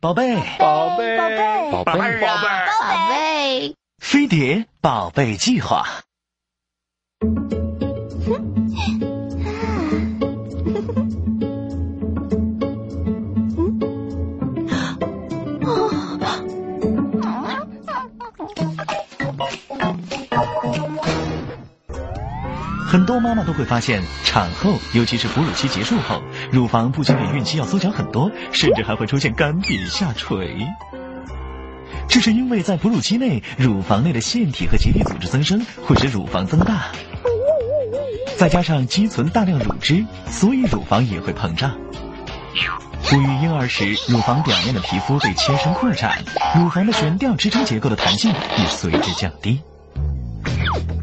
宝贝，宝贝，宝贝，宝贝，宝贝，宝贝，飞碟宝贝计划。很多妈妈都会发现，产后，尤其是哺乳期结束后，乳房不仅比孕期要缩小很多，甚至还会出现干瘪下垂。这是因为在哺乳期内，乳房内的腺体和结缔组织增生，会使乳房增大，再加上积存大量乳汁，所以乳房也会膨胀。哺育婴儿时，乳房表面的皮肤被切身扩展，乳房的悬吊支撑结构的弹性也随之降低。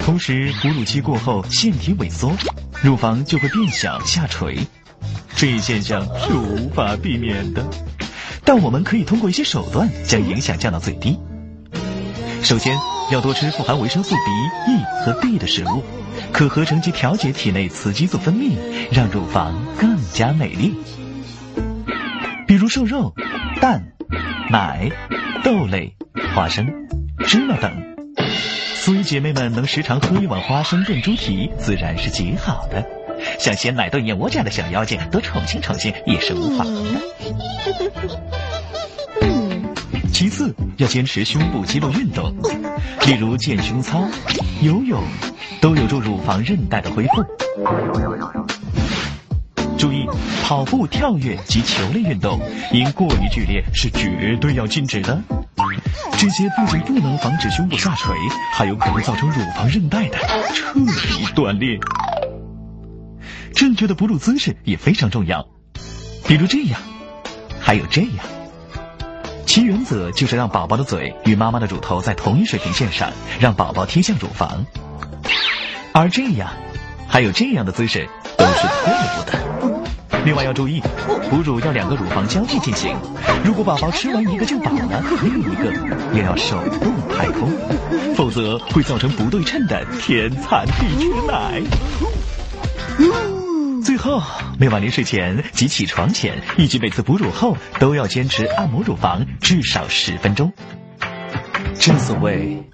同时，哺乳期过后，腺体萎缩，乳房就会变小下垂，这一现象是无法避免的。但我们可以通过一些手段将影响降到最低。首先，要多吃富含维生素 B、E 和 D 的食物，可合成及调节体内雌激素分泌，让乳房更加美丽。比如瘦肉、蛋、奶、豆类、花生、芝麻等。所以姐妹们能时常喝一碗花生炖猪蹄，自然是极好的。像鲜奶炖燕窝这样的小妖精，多宠幸宠幸也是无妨。其次，要坚持胸部肌肉运动，例如健胸操、游泳，都有助乳房韧带的恢复。注意，跑步、跳跃及球类运动，因过于剧烈是绝对要禁止的。这些不仅不能防止胸部下垂，还有可能造成乳房韧带的彻底断裂。正确的哺乳姿势也非常重要，比如这样，还有这样。其原则就是让宝宝的嘴与妈妈的乳头在同一水平线上，让宝宝贴向乳房。而这样，还有这样的姿势，都是错误的。另外要注意，哺乳要两个乳房交替进行。如果宝宝吃完一个就饱了，另一个也要手动排空，否则会造成不对称的天残地缺奶。最后，每晚临睡前及起床前，以及每次哺乳后，都要坚持按摩乳房至少十分钟。正所谓，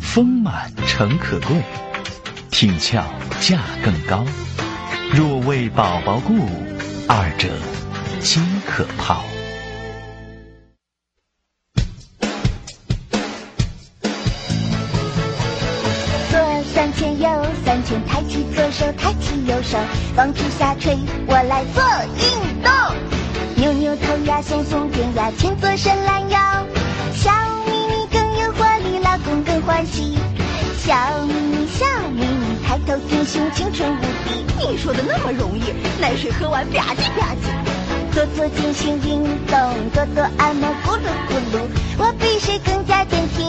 丰满诚可贵，挺翘价更高。若为宝宝故。二者皆可抛。左三圈，右三圈，抬起左手，抬起右手，防止下垂。我来做运动，扭扭头呀，耸耸肩呀，前左伸懒腰。小咪咪更有活力，老公更欢喜。小咪咪，小咪咪，抬头挺胸，青春无敌。你说的那么容易，奶水喝完吧唧吧唧。多做健身运动，多多按摩，咕噜咕噜，我比谁更加坚挺。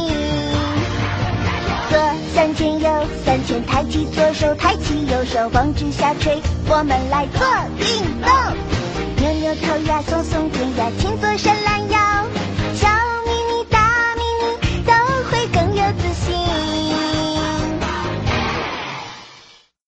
左三圈，右三圈，抬起左手，抬起右手，防止下垂。我们来做运动，扭扭头呀，耸耸肩呀，前左伸懒腰。